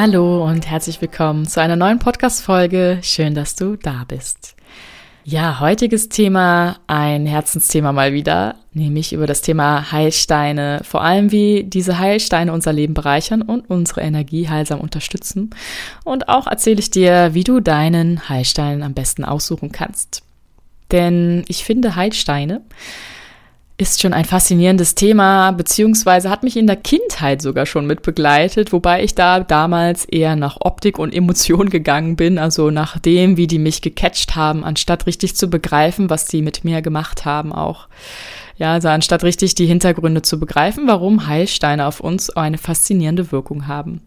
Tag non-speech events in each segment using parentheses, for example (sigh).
Hallo und herzlich willkommen zu einer neuen Podcast-Folge. Schön, dass du da bist. Ja, heutiges Thema, ein Herzensthema mal wieder, nämlich über das Thema Heilsteine. Vor allem, wie diese Heilsteine unser Leben bereichern und unsere Energie heilsam unterstützen. Und auch erzähle ich dir, wie du deinen Heilstein am besten aussuchen kannst. Denn ich finde Heilsteine ist schon ein faszinierendes Thema, beziehungsweise hat mich in der Kindheit sogar schon mit begleitet, wobei ich da damals eher nach Optik und Emotion gegangen bin, also nach dem, wie die mich gecatcht haben, anstatt richtig zu begreifen, was die mit mir gemacht haben auch. Ja, also anstatt richtig die Hintergründe zu begreifen, warum Heilsteine auf uns eine faszinierende Wirkung haben.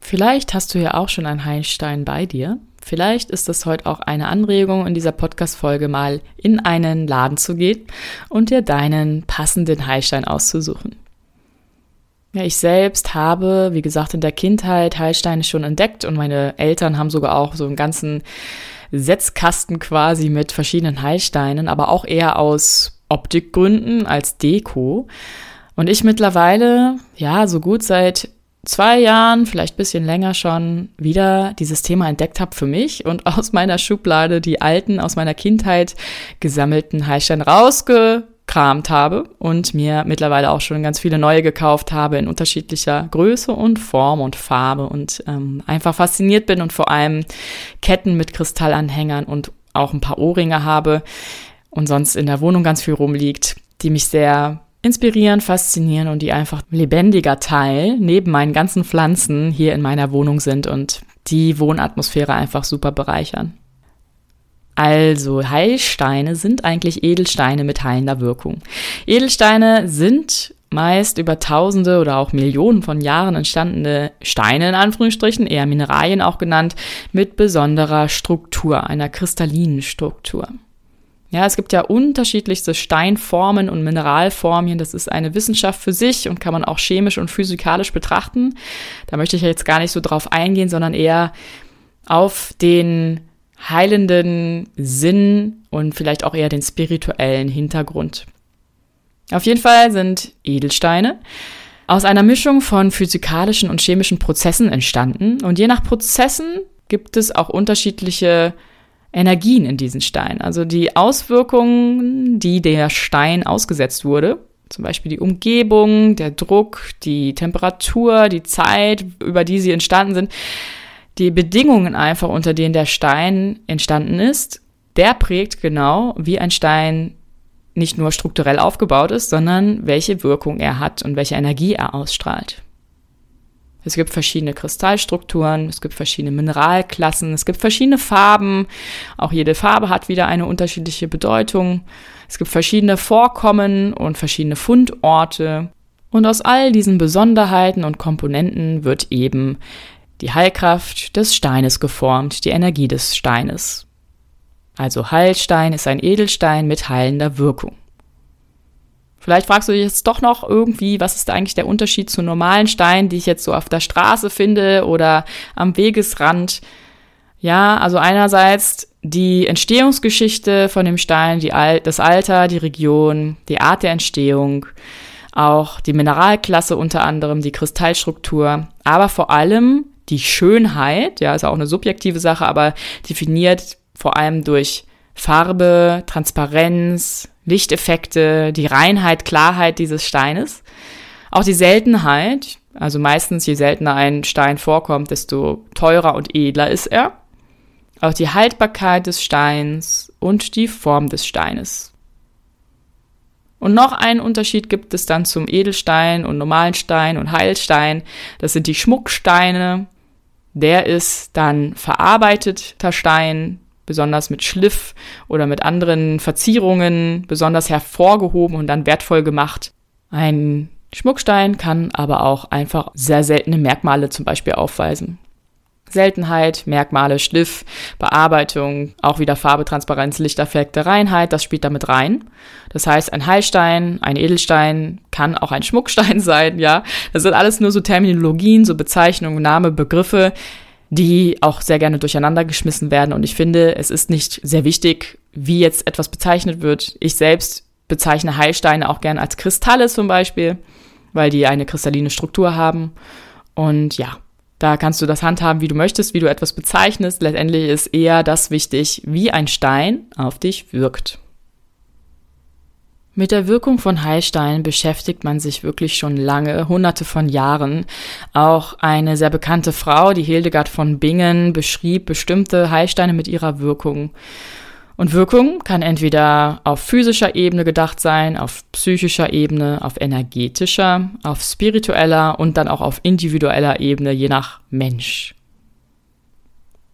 Vielleicht hast du ja auch schon einen Heilstein bei dir Vielleicht ist es heute auch eine Anregung in dieser Podcast-Folge mal in einen Laden zu gehen und dir deinen passenden Heilstein auszusuchen. Ja, ich selbst habe, wie gesagt, in der Kindheit Heilsteine schon entdeckt und meine Eltern haben sogar auch so einen ganzen Setzkasten quasi mit verschiedenen Heilsteinen, aber auch eher aus Optikgründen als Deko. Und ich mittlerweile, ja, so gut seit zwei Jahren, vielleicht bisschen länger schon, wieder dieses Thema entdeckt habe für mich und aus meiner Schublade die alten, aus meiner Kindheit gesammelten Heilsteine rausgekramt habe und mir mittlerweile auch schon ganz viele neue gekauft habe in unterschiedlicher Größe und Form und Farbe und ähm, einfach fasziniert bin und vor allem Ketten mit Kristallanhängern und auch ein paar Ohrringe habe und sonst in der Wohnung ganz viel rumliegt, die mich sehr inspirieren, faszinieren und die einfach lebendiger Teil neben meinen ganzen Pflanzen hier in meiner Wohnung sind und die Wohnatmosphäre einfach super bereichern. Also Heilsteine sind eigentlich Edelsteine mit heilender Wirkung. Edelsteine sind meist über Tausende oder auch Millionen von Jahren entstandene Steine in Anführungsstrichen, eher Mineralien auch genannt, mit besonderer Struktur, einer kristallinen Struktur. Ja, es gibt ja unterschiedlichste Steinformen und Mineralformen. Das ist eine Wissenschaft für sich und kann man auch chemisch und physikalisch betrachten. Da möchte ich jetzt gar nicht so drauf eingehen, sondern eher auf den heilenden Sinn und vielleicht auch eher den spirituellen Hintergrund. Auf jeden Fall sind Edelsteine aus einer Mischung von physikalischen und chemischen Prozessen entstanden und je nach Prozessen gibt es auch unterschiedliche Energien in diesen Stein. Also die Auswirkungen, die der Stein ausgesetzt wurde, zum Beispiel die Umgebung, der Druck, die Temperatur, die Zeit, über die sie entstanden sind, die Bedingungen einfach, unter denen der Stein entstanden ist, der prägt genau, wie ein Stein nicht nur strukturell aufgebaut ist, sondern welche Wirkung er hat und welche Energie er ausstrahlt. Es gibt verschiedene Kristallstrukturen, es gibt verschiedene Mineralklassen, es gibt verschiedene Farben. Auch jede Farbe hat wieder eine unterschiedliche Bedeutung. Es gibt verschiedene Vorkommen und verschiedene Fundorte. Und aus all diesen Besonderheiten und Komponenten wird eben die Heilkraft des Steines geformt, die Energie des Steines. Also Heilstein ist ein Edelstein mit heilender Wirkung. Vielleicht fragst du dich jetzt doch noch irgendwie, was ist eigentlich der Unterschied zu normalen Steinen, die ich jetzt so auf der Straße finde oder am Wegesrand? Ja, also einerseits die Entstehungsgeschichte von dem Stein, die Al das Alter, die Region, die Art der Entstehung, auch die Mineralklasse unter anderem, die Kristallstruktur, aber vor allem die Schönheit, ja, ist auch eine subjektive Sache, aber definiert vor allem durch Farbe, Transparenz, Lichteffekte, die Reinheit, Klarheit dieses Steines. Auch die Seltenheit, also meistens je seltener ein Stein vorkommt, desto teurer und edler ist er. Auch die Haltbarkeit des Steins und die Form des Steines. Und noch einen Unterschied gibt es dann zum Edelstein und normalen Stein und Heilstein. Das sind die Schmucksteine. Der ist dann verarbeiteter Stein, besonders mit Schliff oder mit anderen Verzierungen besonders hervorgehoben und dann wertvoll gemacht. Ein Schmuckstein kann aber auch einfach sehr seltene Merkmale zum Beispiel aufweisen. Seltenheit, Merkmale, Schliff, Bearbeitung, auch wieder Farbe, Transparenz, Lichteffekte, Reinheit, das spielt damit rein. Das heißt, ein Heilstein, ein Edelstein kann auch ein Schmuckstein (laughs) sein, ja. Das sind alles nur so Terminologien, so Bezeichnungen, Name, Begriffe, die auch sehr gerne durcheinander geschmissen werden. Und ich finde, es ist nicht sehr wichtig, wie jetzt etwas bezeichnet wird. Ich selbst bezeichne Heilsteine auch gerne als Kristalle zum Beispiel, weil die eine kristalline Struktur haben. Und ja, Da kannst du das handhaben, wie du möchtest, wie du etwas bezeichnest. Letztendlich ist eher das wichtig, wie ein Stein auf dich wirkt. Mit der Wirkung von Heilsteinen beschäftigt man sich wirklich schon lange, hunderte von Jahren. Auch eine sehr bekannte Frau, die Hildegard von Bingen, beschrieb bestimmte Heilsteine mit ihrer Wirkung. Und Wirkung kann entweder auf physischer Ebene gedacht sein, auf psychischer Ebene, auf energetischer, auf spiritueller und dann auch auf individueller Ebene, je nach Mensch.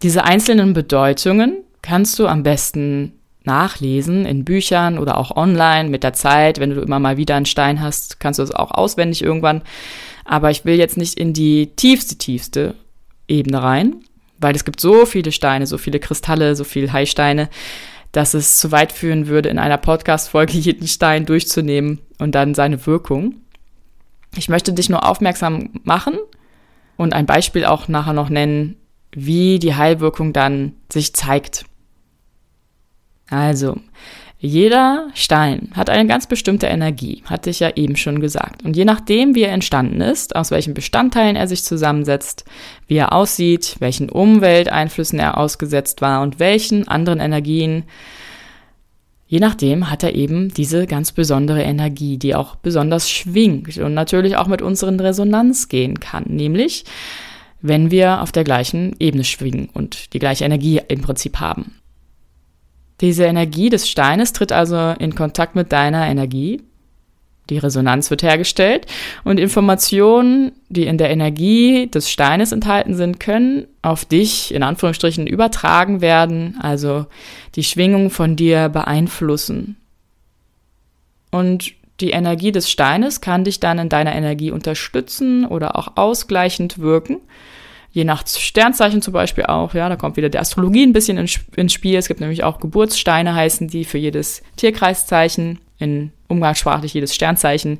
Diese einzelnen Bedeutungen kannst du am besten nachlesen in Büchern oder auch online mit der Zeit. Wenn du immer mal wieder einen Stein hast, kannst du es auch auswendig irgendwann. Aber ich will jetzt nicht in die tiefste, tiefste Ebene rein, weil es gibt so viele Steine, so viele Kristalle, so viele Heilsteine, dass es zu weit führen würde, in einer Podcast-Folge (laughs) jeden Stein durchzunehmen und dann seine Wirkung. Ich möchte dich nur aufmerksam machen und ein Beispiel auch nachher noch nennen, wie die Heilwirkung dann sich zeigt. Also, jeder Stein hat eine ganz bestimmte Energie, hatte ich ja eben schon gesagt. Und je nachdem, wie er entstanden ist, aus welchen Bestandteilen er sich zusammensetzt, wie er aussieht, welchen Umwelteinflüssen er ausgesetzt war und welchen anderen Energien, je nachdem hat er eben diese ganz besondere Energie, die auch besonders schwingt und natürlich auch mit unseren Resonanz gehen kann, nämlich wenn wir auf der gleichen Ebene schwingen und die gleiche Energie im Prinzip haben. Diese Energie des Steines tritt also in Kontakt mit deiner Energie. Die Resonanz wird hergestellt und Informationen, die in der Energie des Steines enthalten sind, können auf dich in Anführungsstrichen übertragen werden, also die Schwingung von dir beeinflussen. Und die Energie des Steines kann dich dann in deiner Energie unterstützen oder auch ausgleichend wirken je nach Sternzeichen zum Beispiel auch, ja, da kommt wieder die Astrologie ein bisschen ins Spiel. Es gibt nämlich auch Geburtssteine, heißen die für jedes Tierkreiszeichen. In umgangssprachlich jedes Sternzeichen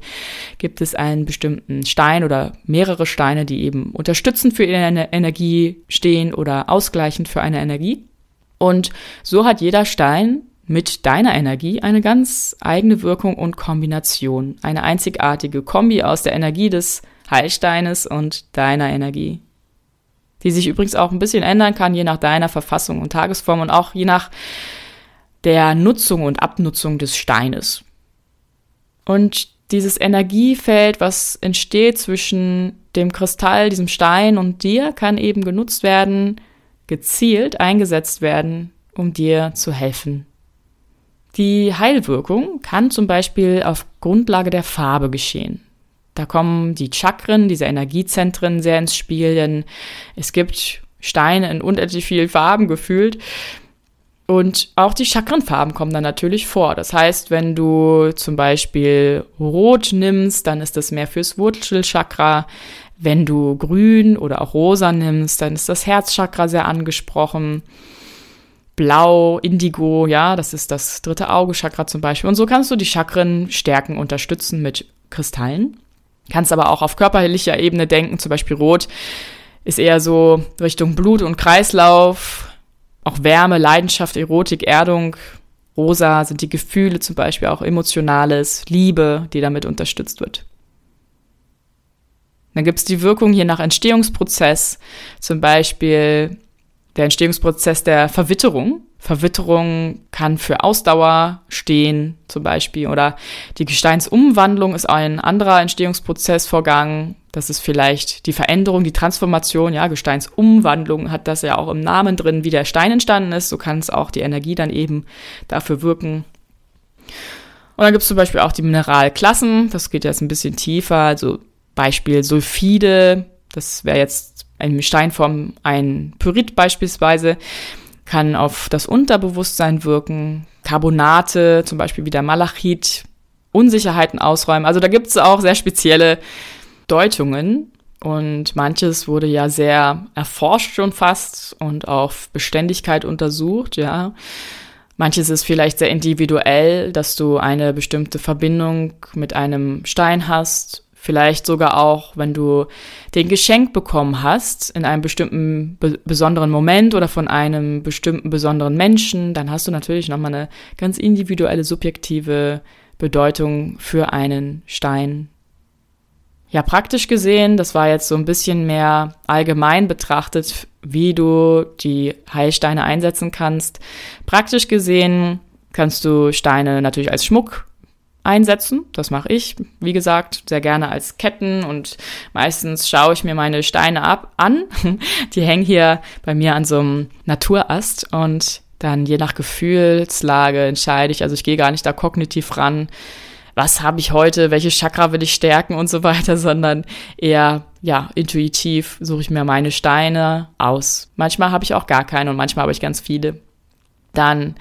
gibt es einen bestimmten Stein oder mehrere Steine, die eben unterstützend für eine Energie stehen oder ausgleichend für eine Energie. Und so hat jeder Stein mit deiner Energie eine ganz eigene Wirkung und Kombination. Eine einzigartige Kombi aus der Energie des Heilsteines und deiner Energie die sich übrigens auch ein bisschen ändern kann, je nach deiner Verfassung und Tagesform und auch je nach der Nutzung und Abnutzung des Steines. Und dieses Energiefeld, was entsteht zwischen dem Kristall, diesem Stein und dir, kann eben genutzt werden, gezielt eingesetzt werden, um dir zu helfen. Die Heilwirkung kann zum Beispiel auf Grundlage der Farbe geschehen. Da kommen die Chakren, diese Energiezentren sehr ins Spiel, denn es gibt Steine in unendlich vielen Farben gefühlt. Und auch die Chakrenfarben kommen dann natürlich vor. Das heißt, wenn du zum Beispiel Rot nimmst, dann ist das mehr fürs Wurzelchakra. Wenn du Grün oder auch Rosa nimmst, dann ist das Herzchakra sehr angesprochen. Blau, Indigo, ja, das ist das dritte Auge-Chakra zum Beispiel. Und so kannst du die Chakren stärken, unterstützen mit Kristallen. Kannst aber auch auf körperlicher Ebene denken, zum Beispiel Rot ist eher so Richtung Blut und Kreislauf, auch Wärme, Leidenschaft, Erotik, Erdung. Rosa sind die Gefühle zum Beispiel auch emotionales, Liebe, die damit unterstützt wird. Dann gibt es die Wirkung hier nach Entstehungsprozess, zum Beispiel der Entstehungsprozess der Verwitterung. Verwitterung kann für Ausdauer stehen, zum Beispiel. Oder die Gesteinsumwandlung ist ein anderer Entstehungsprozessvorgang. Das ist vielleicht die Veränderung, die Transformation. Ja, Gesteinsumwandlung hat das ja auch im Namen drin, wie der Stein entstanden ist. So kann es auch die Energie dann eben dafür wirken. Und dann gibt es zum Beispiel auch die Mineralklassen. Das geht jetzt ein bisschen tiefer. Also Beispiel Sulfide. Das wäre jetzt in Steinform ein Pyrit beispielsweise kann auf das Unterbewusstsein wirken, Carbonate, zum Beispiel wie der Malachit, Unsicherheiten ausräumen. Also da gibt es auch sehr spezielle Deutungen und manches wurde ja sehr erforscht schon fast und auf Beständigkeit untersucht, ja. Manches ist vielleicht sehr individuell, dass du eine bestimmte Verbindung mit einem Stein hast Vielleicht sogar auch, wenn du den Geschenk bekommen hast in einem bestimmten be besonderen Moment oder von einem bestimmten besonderen Menschen, dann hast du natürlich nochmal eine ganz individuelle, subjektive Bedeutung für einen Stein. Ja, praktisch gesehen, das war jetzt so ein bisschen mehr allgemein betrachtet, wie du die Heilsteine einsetzen kannst. Praktisch gesehen kannst du Steine natürlich als Schmuck einsetzen. Das mache ich, wie gesagt, sehr gerne als Ketten und meistens schaue ich mir meine Steine ab an. (laughs) Die hängen hier bei mir an so einem Naturast und dann je nach Gefühlslage entscheide ich, also ich gehe gar nicht da kognitiv ran, was habe ich heute, welche Chakra will ich stärken und so weiter, (laughs) sondern eher, ja, intuitiv suche ich mir meine Steine aus. Manchmal habe ich auch gar keine und manchmal habe ich ganz viele. Dann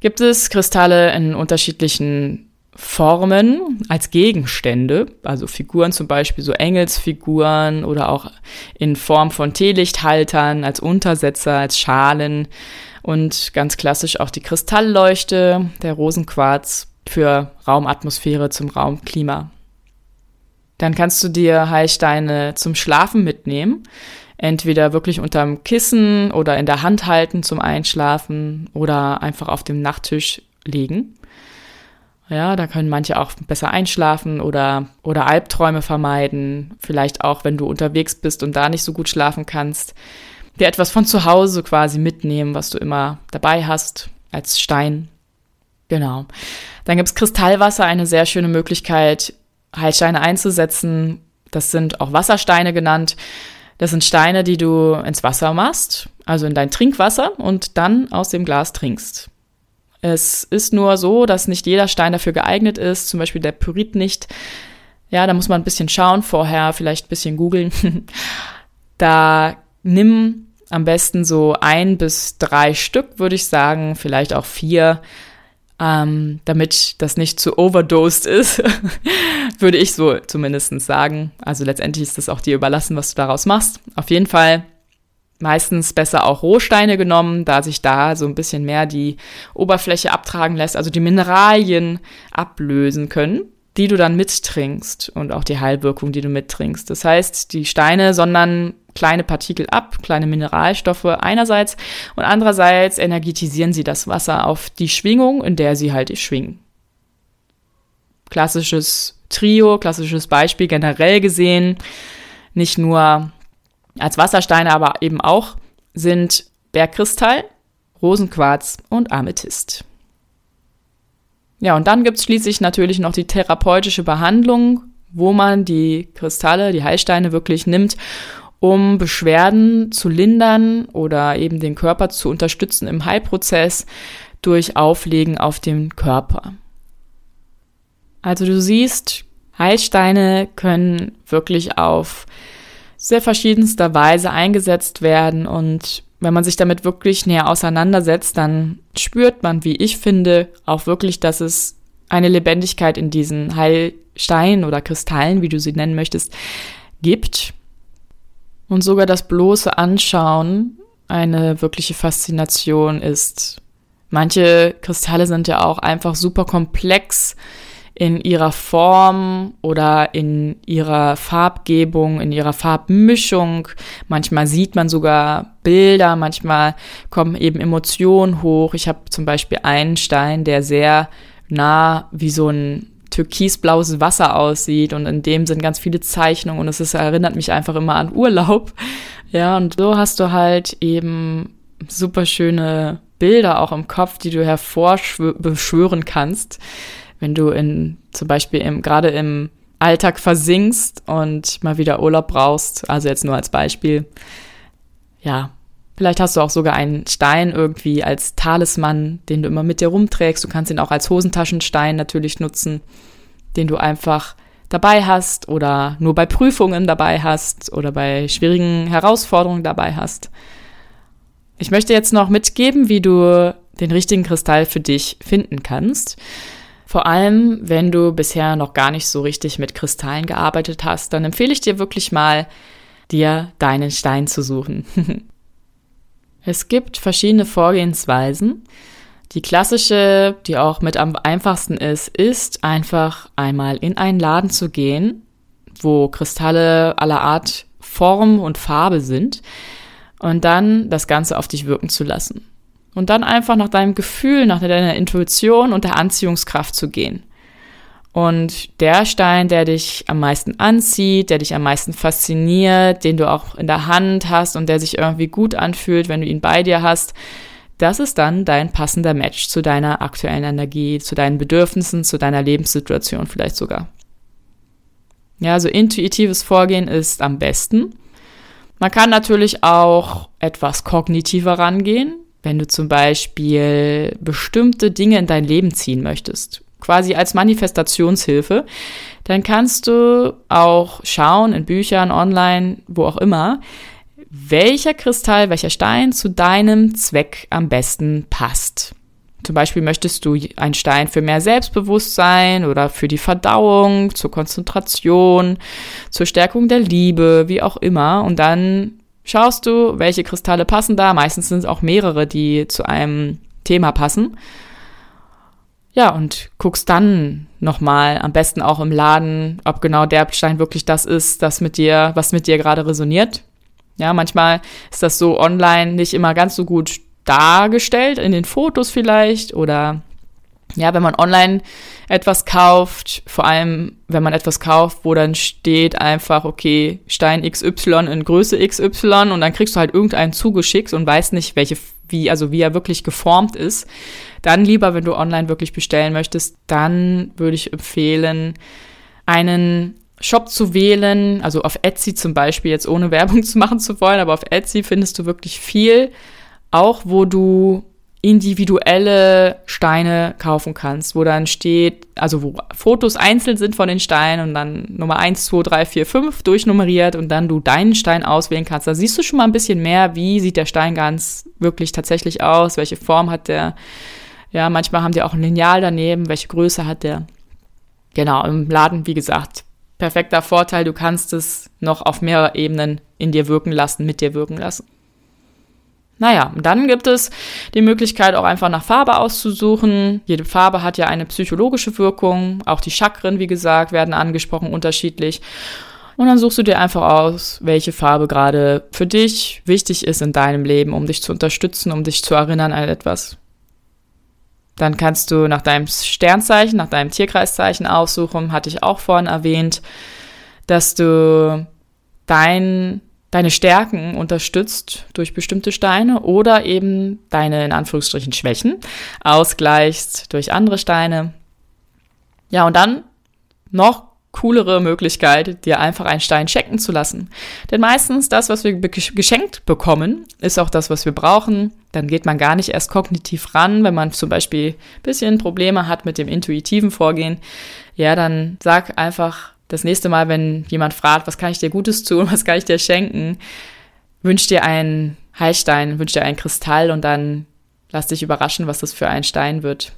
gibt es Kristalle in unterschiedlichen Formen als Gegenstände, also Figuren zum Beispiel, so Engelsfiguren oder auch in Form von Teelichthaltern, als Untersetzer, als Schalen und ganz klassisch auch die Kristallleuchte, der Rosenquarz für Raumatmosphäre zum Raumklima. Dann kannst du dir Heilsteine zum Schlafen mitnehmen. Entweder wirklich unterm Kissen oder in der Hand halten zum Einschlafen oder einfach auf dem Nachttisch legen. Ja, da können manche auch besser einschlafen oder, oder Albträume vermeiden. Vielleicht auch, wenn du unterwegs bist und da nicht so gut schlafen kannst. Dir etwas von zu Hause quasi mitnehmen, was du immer dabei hast, als Stein. Genau. Dann gibt's Kristallwasser, eine sehr schöne Möglichkeit, Heilsteine einzusetzen. Das sind auch Wassersteine genannt. Das sind Steine, die du ins Wasser machst, also in dein Trinkwasser und dann aus dem Glas trinkst. Es ist nur so, dass nicht jeder Stein dafür geeignet ist, zum Beispiel der Pyrit nicht. Ja, da muss man ein bisschen schauen vorher, vielleicht ein bisschen googeln. (laughs) da nimm am besten so ein bis drei Stück, würde ich sagen, vielleicht auch vier ähm, damit das nicht zu overdosed ist, (laughs) würde ich so zumindest sagen. Also letztendlich ist das auch dir überlassen, was du daraus machst. Auf jeden Fall meistens besser auch Rohsteine genommen, da sich da so ein bisschen mehr die Oberfläche abtragen lässt, also die Mineralien ablösen können die du dann mittrinkst und auch die Heilwirkung, die du mittrinkst. Das heißt, die Steine sondern kleine Partikel ab, kleine Mineralstoffe einerseits und andererseits energetisieren sie das Wasser auf die Schwingung, in der sie halt schwingen. Klassisches Trio, klassisches Beispiel generell gesehen, nicht nur als Wassersteine, aber eben auch sind Bergkristall, Rosenquarz und Amethyst. Ja, und dann gibt's schließlich natürlich noch die therapeutische Behandlung, wo man die Kristalle, die Heilsteine wirklich nimmt, um Beschwerden zu lindern oder eben den Körper zu unterstützen im Heilprozess durch Auflegen auf den Körper. Also du siehst, Heilsteine können wirklich auf sehr verschiedenster Weise eingesetzt werden und wenn man sich damit wirklich näher auseinandersetzt, dann spürt man, wie ich finde, auch wirklich, dass es eine Lebendigkeit in diesen Heilsteinen oder Kristallen, wie du sie nennen möchtest, gibt. Und sogar das bloße Anschauen eine wirkliche Faszination ist. Manche Kristalle sind ja auch einfach super komplex in ihrer Form oder in ihrer Farbgebung, in ihrer Farbmischung. Manchmal sieht man sogar Bilder, manchmal kommen eben Emotionen hoch. Ich habe zum Beispiel einen Stein, der sehr nah wie so ein türkisblaues Wasser aussieht und in dem sind ganz viele Zeichnungen und es ist, erinnert mich einfach immer an Urlaub. Ja, und so hast du halt eben super schöne Bilder auch im Kopf, die du hervorbeschwören kannst wenn du in zum Beispiel im, gerade im Alltag versinkst und mal wieder Urlaub brauchst, also jetzt nur als Beispiel, ja, vielleicht hast du auch sogar einen Stein irgendwie als Talisman, den du immer mit dir rumträgst. Du kannst ihn auch als Hosentaschenstein natürlich nutzen, den du einfach dabei hast oder nur bei Prüfungen dabei hast oder bei schwierigen Herausforderungen dabei hast. Ich möchte jetzt noch mitgeben, wie du den richtigen Kristall für dich finden kannst. Vor allem, wenn du bisher noch gar nicht so richtig mit Kristallen gearbeitet hast, dann empfehle ich dir wirklich mal, dir deinen Stein zu suchen. (laughs) es gibt verschiedene Vorgehensweisen. Die klassische, die auch mit am einfachsten ist, ist einfach einmal in einen Laden zu gehen, wo Kristalle aller Art Form und Farbe sind und dann das Ganze auf dich wirken zu lassen. Und dann einfach nach deinem Gefühl, nach deiner Intuition und der Anziehungskraft zu gehen. Und der Stein, der dich am meisten anzieht, der dich am meisten fasziniert, den du auch in der Hand hast und der sich irgendwie gut anfühlt, wenn du ihn bei dir hast, das ist dann dein passender Match zu deiner aktuellen Energie, zu deinen Bedürfnissen, zu deiner Lebenssituation vielleicht sogar. Ja, also intuitives Vorgehen ist am besten. Man kann natürlich auch etwas kognitiver rangehen, wenn du zum Beispiel bestimmte Dinge in dein Leben ziehen möchtest quasi als Manifestationshilfe, dann kannst du auch schauen in Büchern, online, wo auch immer, welcher Kristall, welcher Stein zu deinem Zweck am besten passt. Zum Beispiel möchtest du einen Stein für mehr Selbstbewusstsein oder für die Verdauung, zur Konzentration, zur Stärkung der Liebe, wie auch immer. Und dann schaust du, welche Kristalle passen da. Meistens sind es auch mehrere, die zu einem Thema passen. Ja, und guckst dann nochmal, am besten auch im Laden, ob genau der Stein wirklich das ist, das mit dir, was mit dir gerade resoniert. Ja, manchmal ist das so online nicht immer ganz so gut dargestellt, in den Fotos vielleicht oder ja, wenn man online etwas kauft, vor allem wenn man etwas kauft, wo dann steht einfach, okay, Stein XY in Größe XY und dann kriegst du halt irgendeinen zugeschickt und weißt nicht, welche, wie, also wie er wirklich geformt ist, dann lieber, wenn du online wirklich bestellen möchtest, dann würde ich empfehlen, einen Shop zu wählen, also auf Etsy zum Beispiel, jetzt ohne (laughs) Werbung zu machen zu wollen, aber auf Etsy findest du wirklich viel, auch wo du individuelle Steine kaufen kannst, wo dann steht, also wo Fotos einzeln sind von den Steinen und dann Nummer 1, 2, 3, 4, 5 durchnummeriert und dann du deinen Stein auswählen kannst. Da siehst du schon mal ein bisschen mehr, wie sieht der Stein ganz wirklich tatsächlich aus, welche Form hat der. Ja, manchmal haben die auch ein Lineal daneben, welche Größe hat der. Genau, im Laden, wie gesagt, perfekter Vorteil, du kannst es noch auf mehrere Ebenen in dir wirken lassen, mit dir wirken lassen. Naja, dann gibt es die Möglichkeit, auch einfach nach Farbe auszusuchen. Jede Farbe hat ja eine psychologische Wirkung. Auch die Chakren, wie gesagt, werden angesprochen unterschiedlich. Und dann suchst du dir einfach aus, welche Farbe gerade für dich wichtig ist in deinem Leben, um dich zu unterstützen, um dich zu erinnern an etwas. Dann kannst du nach deinem Sternzeichen, nach deinem Tierkreiszeichen aussuchen, hatte ich auch vorhin erwähnt, dass du dein deine Stärken unterstützt durch bestimmte Steine oder eben deine in Anführungsstrichen Schwächen ausgleichst durch andere Steine. Ja, und dann noch coolere Möglichkeit, dir einfach einen Stein schenken zu lassen. Denn meistens das, was wir geschenkt bekommen, ist auch das, was wir brauchen. Dann geht man gar nicht erst kognitiv ran, wenn man zum Beispiel bisschen Probleme hat mit dem intuitiven Vorgehen. Ja, dann sag einfach, das nächste Mal, wenn jemand fragt, was kann ich dir Gutes tun, (laughs) was kann ich dir schenken, wünsch dir einen Heilstein, wünsch dir einen Kristall und dann lass dich überraschen, was das für ein Stein wird.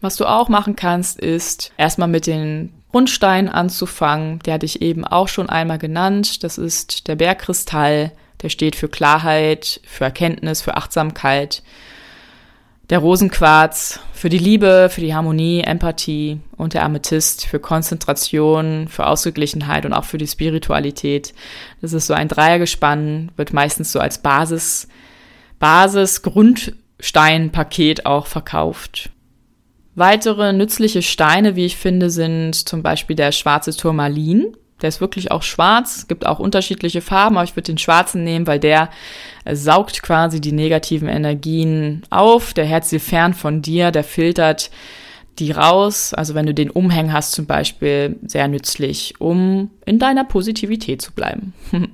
Was du auch machen kannst, ist erstmal mit den Grundsteinen anzufangen. Der hatte ich eben auch schon einmal genannt. Das ist der Bergkristall. Der steht für Klarheit, für Erkenntnis, für Achtsamkeit der Rosenquarz für die Liebe, für die Harmonie, Empathie und der Amethyst für Konzentration, für Ausgeglichenheit und auch für die Spiritualität. Das ist so ein Dreiergespann, wird meistens so als Basis, Basis, Grundsteinpaket auch verkauft. Weitere nützliche Steine, wie ich finde, sind zum Beispiel der schwarze Turmalin. Der ist wirklich auch schwarz, gibt auch unterschiedliche Farben, aber ich würde den schwarzen nehmen, weil der äh, saugt quasi die negativen Energien auf. Der hält sie fern von dir, der filtert die raus. Also wenn du den Umhängen hast zum Beispiel, sehr nützlich, um in deiner Positivität zu bleiben. (laughs)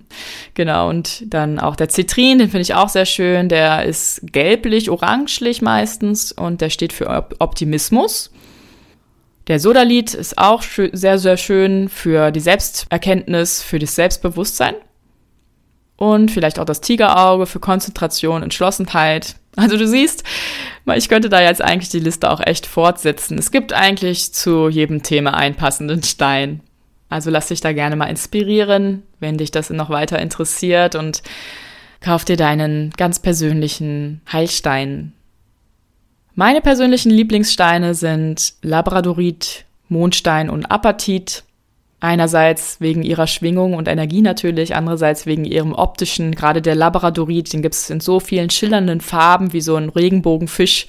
genau, und dann auch der Zitrin, den finde ich auch sehr schön. Der ist gelblich, orangelich meistens und der steht für Optimismus. Der Sodalith ist auch sehr, sehr schön für die Selbsterkenntnis, für das Selbstbewusstsein. Und vielleicht auch das Tigerauge für Konzentration, Entschlossenheit. (laughs) Also du siehst, ich könnte da jetzt eigentlich die Liste auch echt fortsetzen. Es gibt eigentlich zu jedem Thema einen passenden Stein. Also lass dich da gerne mal inspirieren, wenn dich das noch weiter interessiert und kauf dir deinen ganz persönlichen Heilstein meine persönlichen Lieblingssteine sind Labradorit, Mondstein und Apatit. Einerseits wegen ihrer Schwingung und Energie natürlich, andererseits wegen ihrem optischen, gerade der Labradorit, den gibt es in so vielen schillernden Farben wie so ein Regenbogenfisch.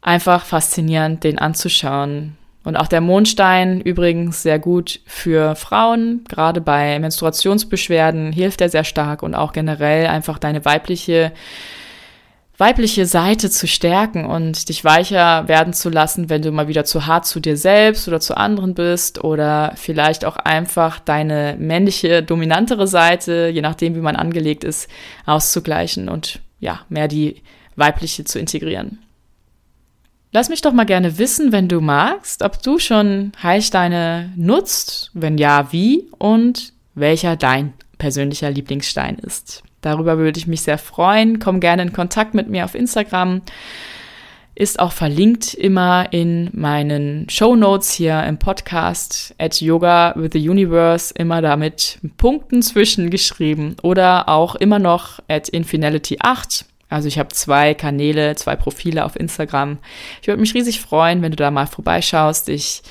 einfach faszinierend, den anzuschauen. Und auch der Mondstein übrigens sehr gut für Frauen, gerade bei Menstruationsbeschwerden hilft er sehr stark und auch generell einfach deine weibliche weibliche Seite zu stärken und dich weicher werden zu lassen, wenn du mal wieder zu hart zu dir selbst oder zu anderen bist oder vielleicht auch einfach deine männliche, dominantere Seite, je nachdem, wie man angelegt ist, auszugleichen und ja, mehr die weibliche zu integrieren. Lass mich doch mal gerne wissen, wenn du magst, ob du schon Heilsteine nutzt, wenn ja, wie und welcher dein persönlicher Lieblingsstein ist. Darüber würde ich mich sehr freuen. Komm gerne in Kontakt mit mir auf Instagram. Ist auch verlinkt immer in meinen Show Notes hier im Podcast at Yoga with the Universe, immer damit Punkten zwischengeschrieben oder auch immer noch at Infinality 8 also ich habe zwei Kanäle, zwei Profile auf Instagram. Ich würde mich riesig freuen, wenn du da mal vorbeischaust. Ich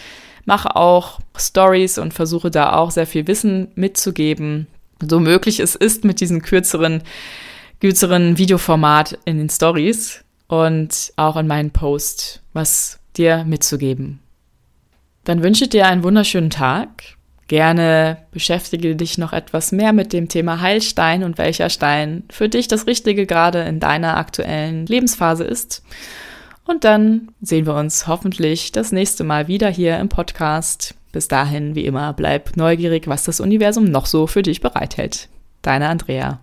mache auch Stories und versuche da auch sehr viel Wissen mitzugeben, so möglich es ist mit diesem kürzeren, kürzeren Videoformat in den Stories und auch in meinen Post was dir mitzugeben. Dann wünsche ich dir einen wunderschönen Tag. Gerne beschäftige dich noch etwas mehr mit dem Thema Heilstein und welcher Stein für dich das Richtige gerade in deiner aktuellen Lebensphase ist. Und dann sehen wir uns hoffentlich das nächste Mal wieder hier im Podcast. Bis dahin, wie immer, bleib neugierig, was das Universum noch so für dich bereithält. Deine Andrea.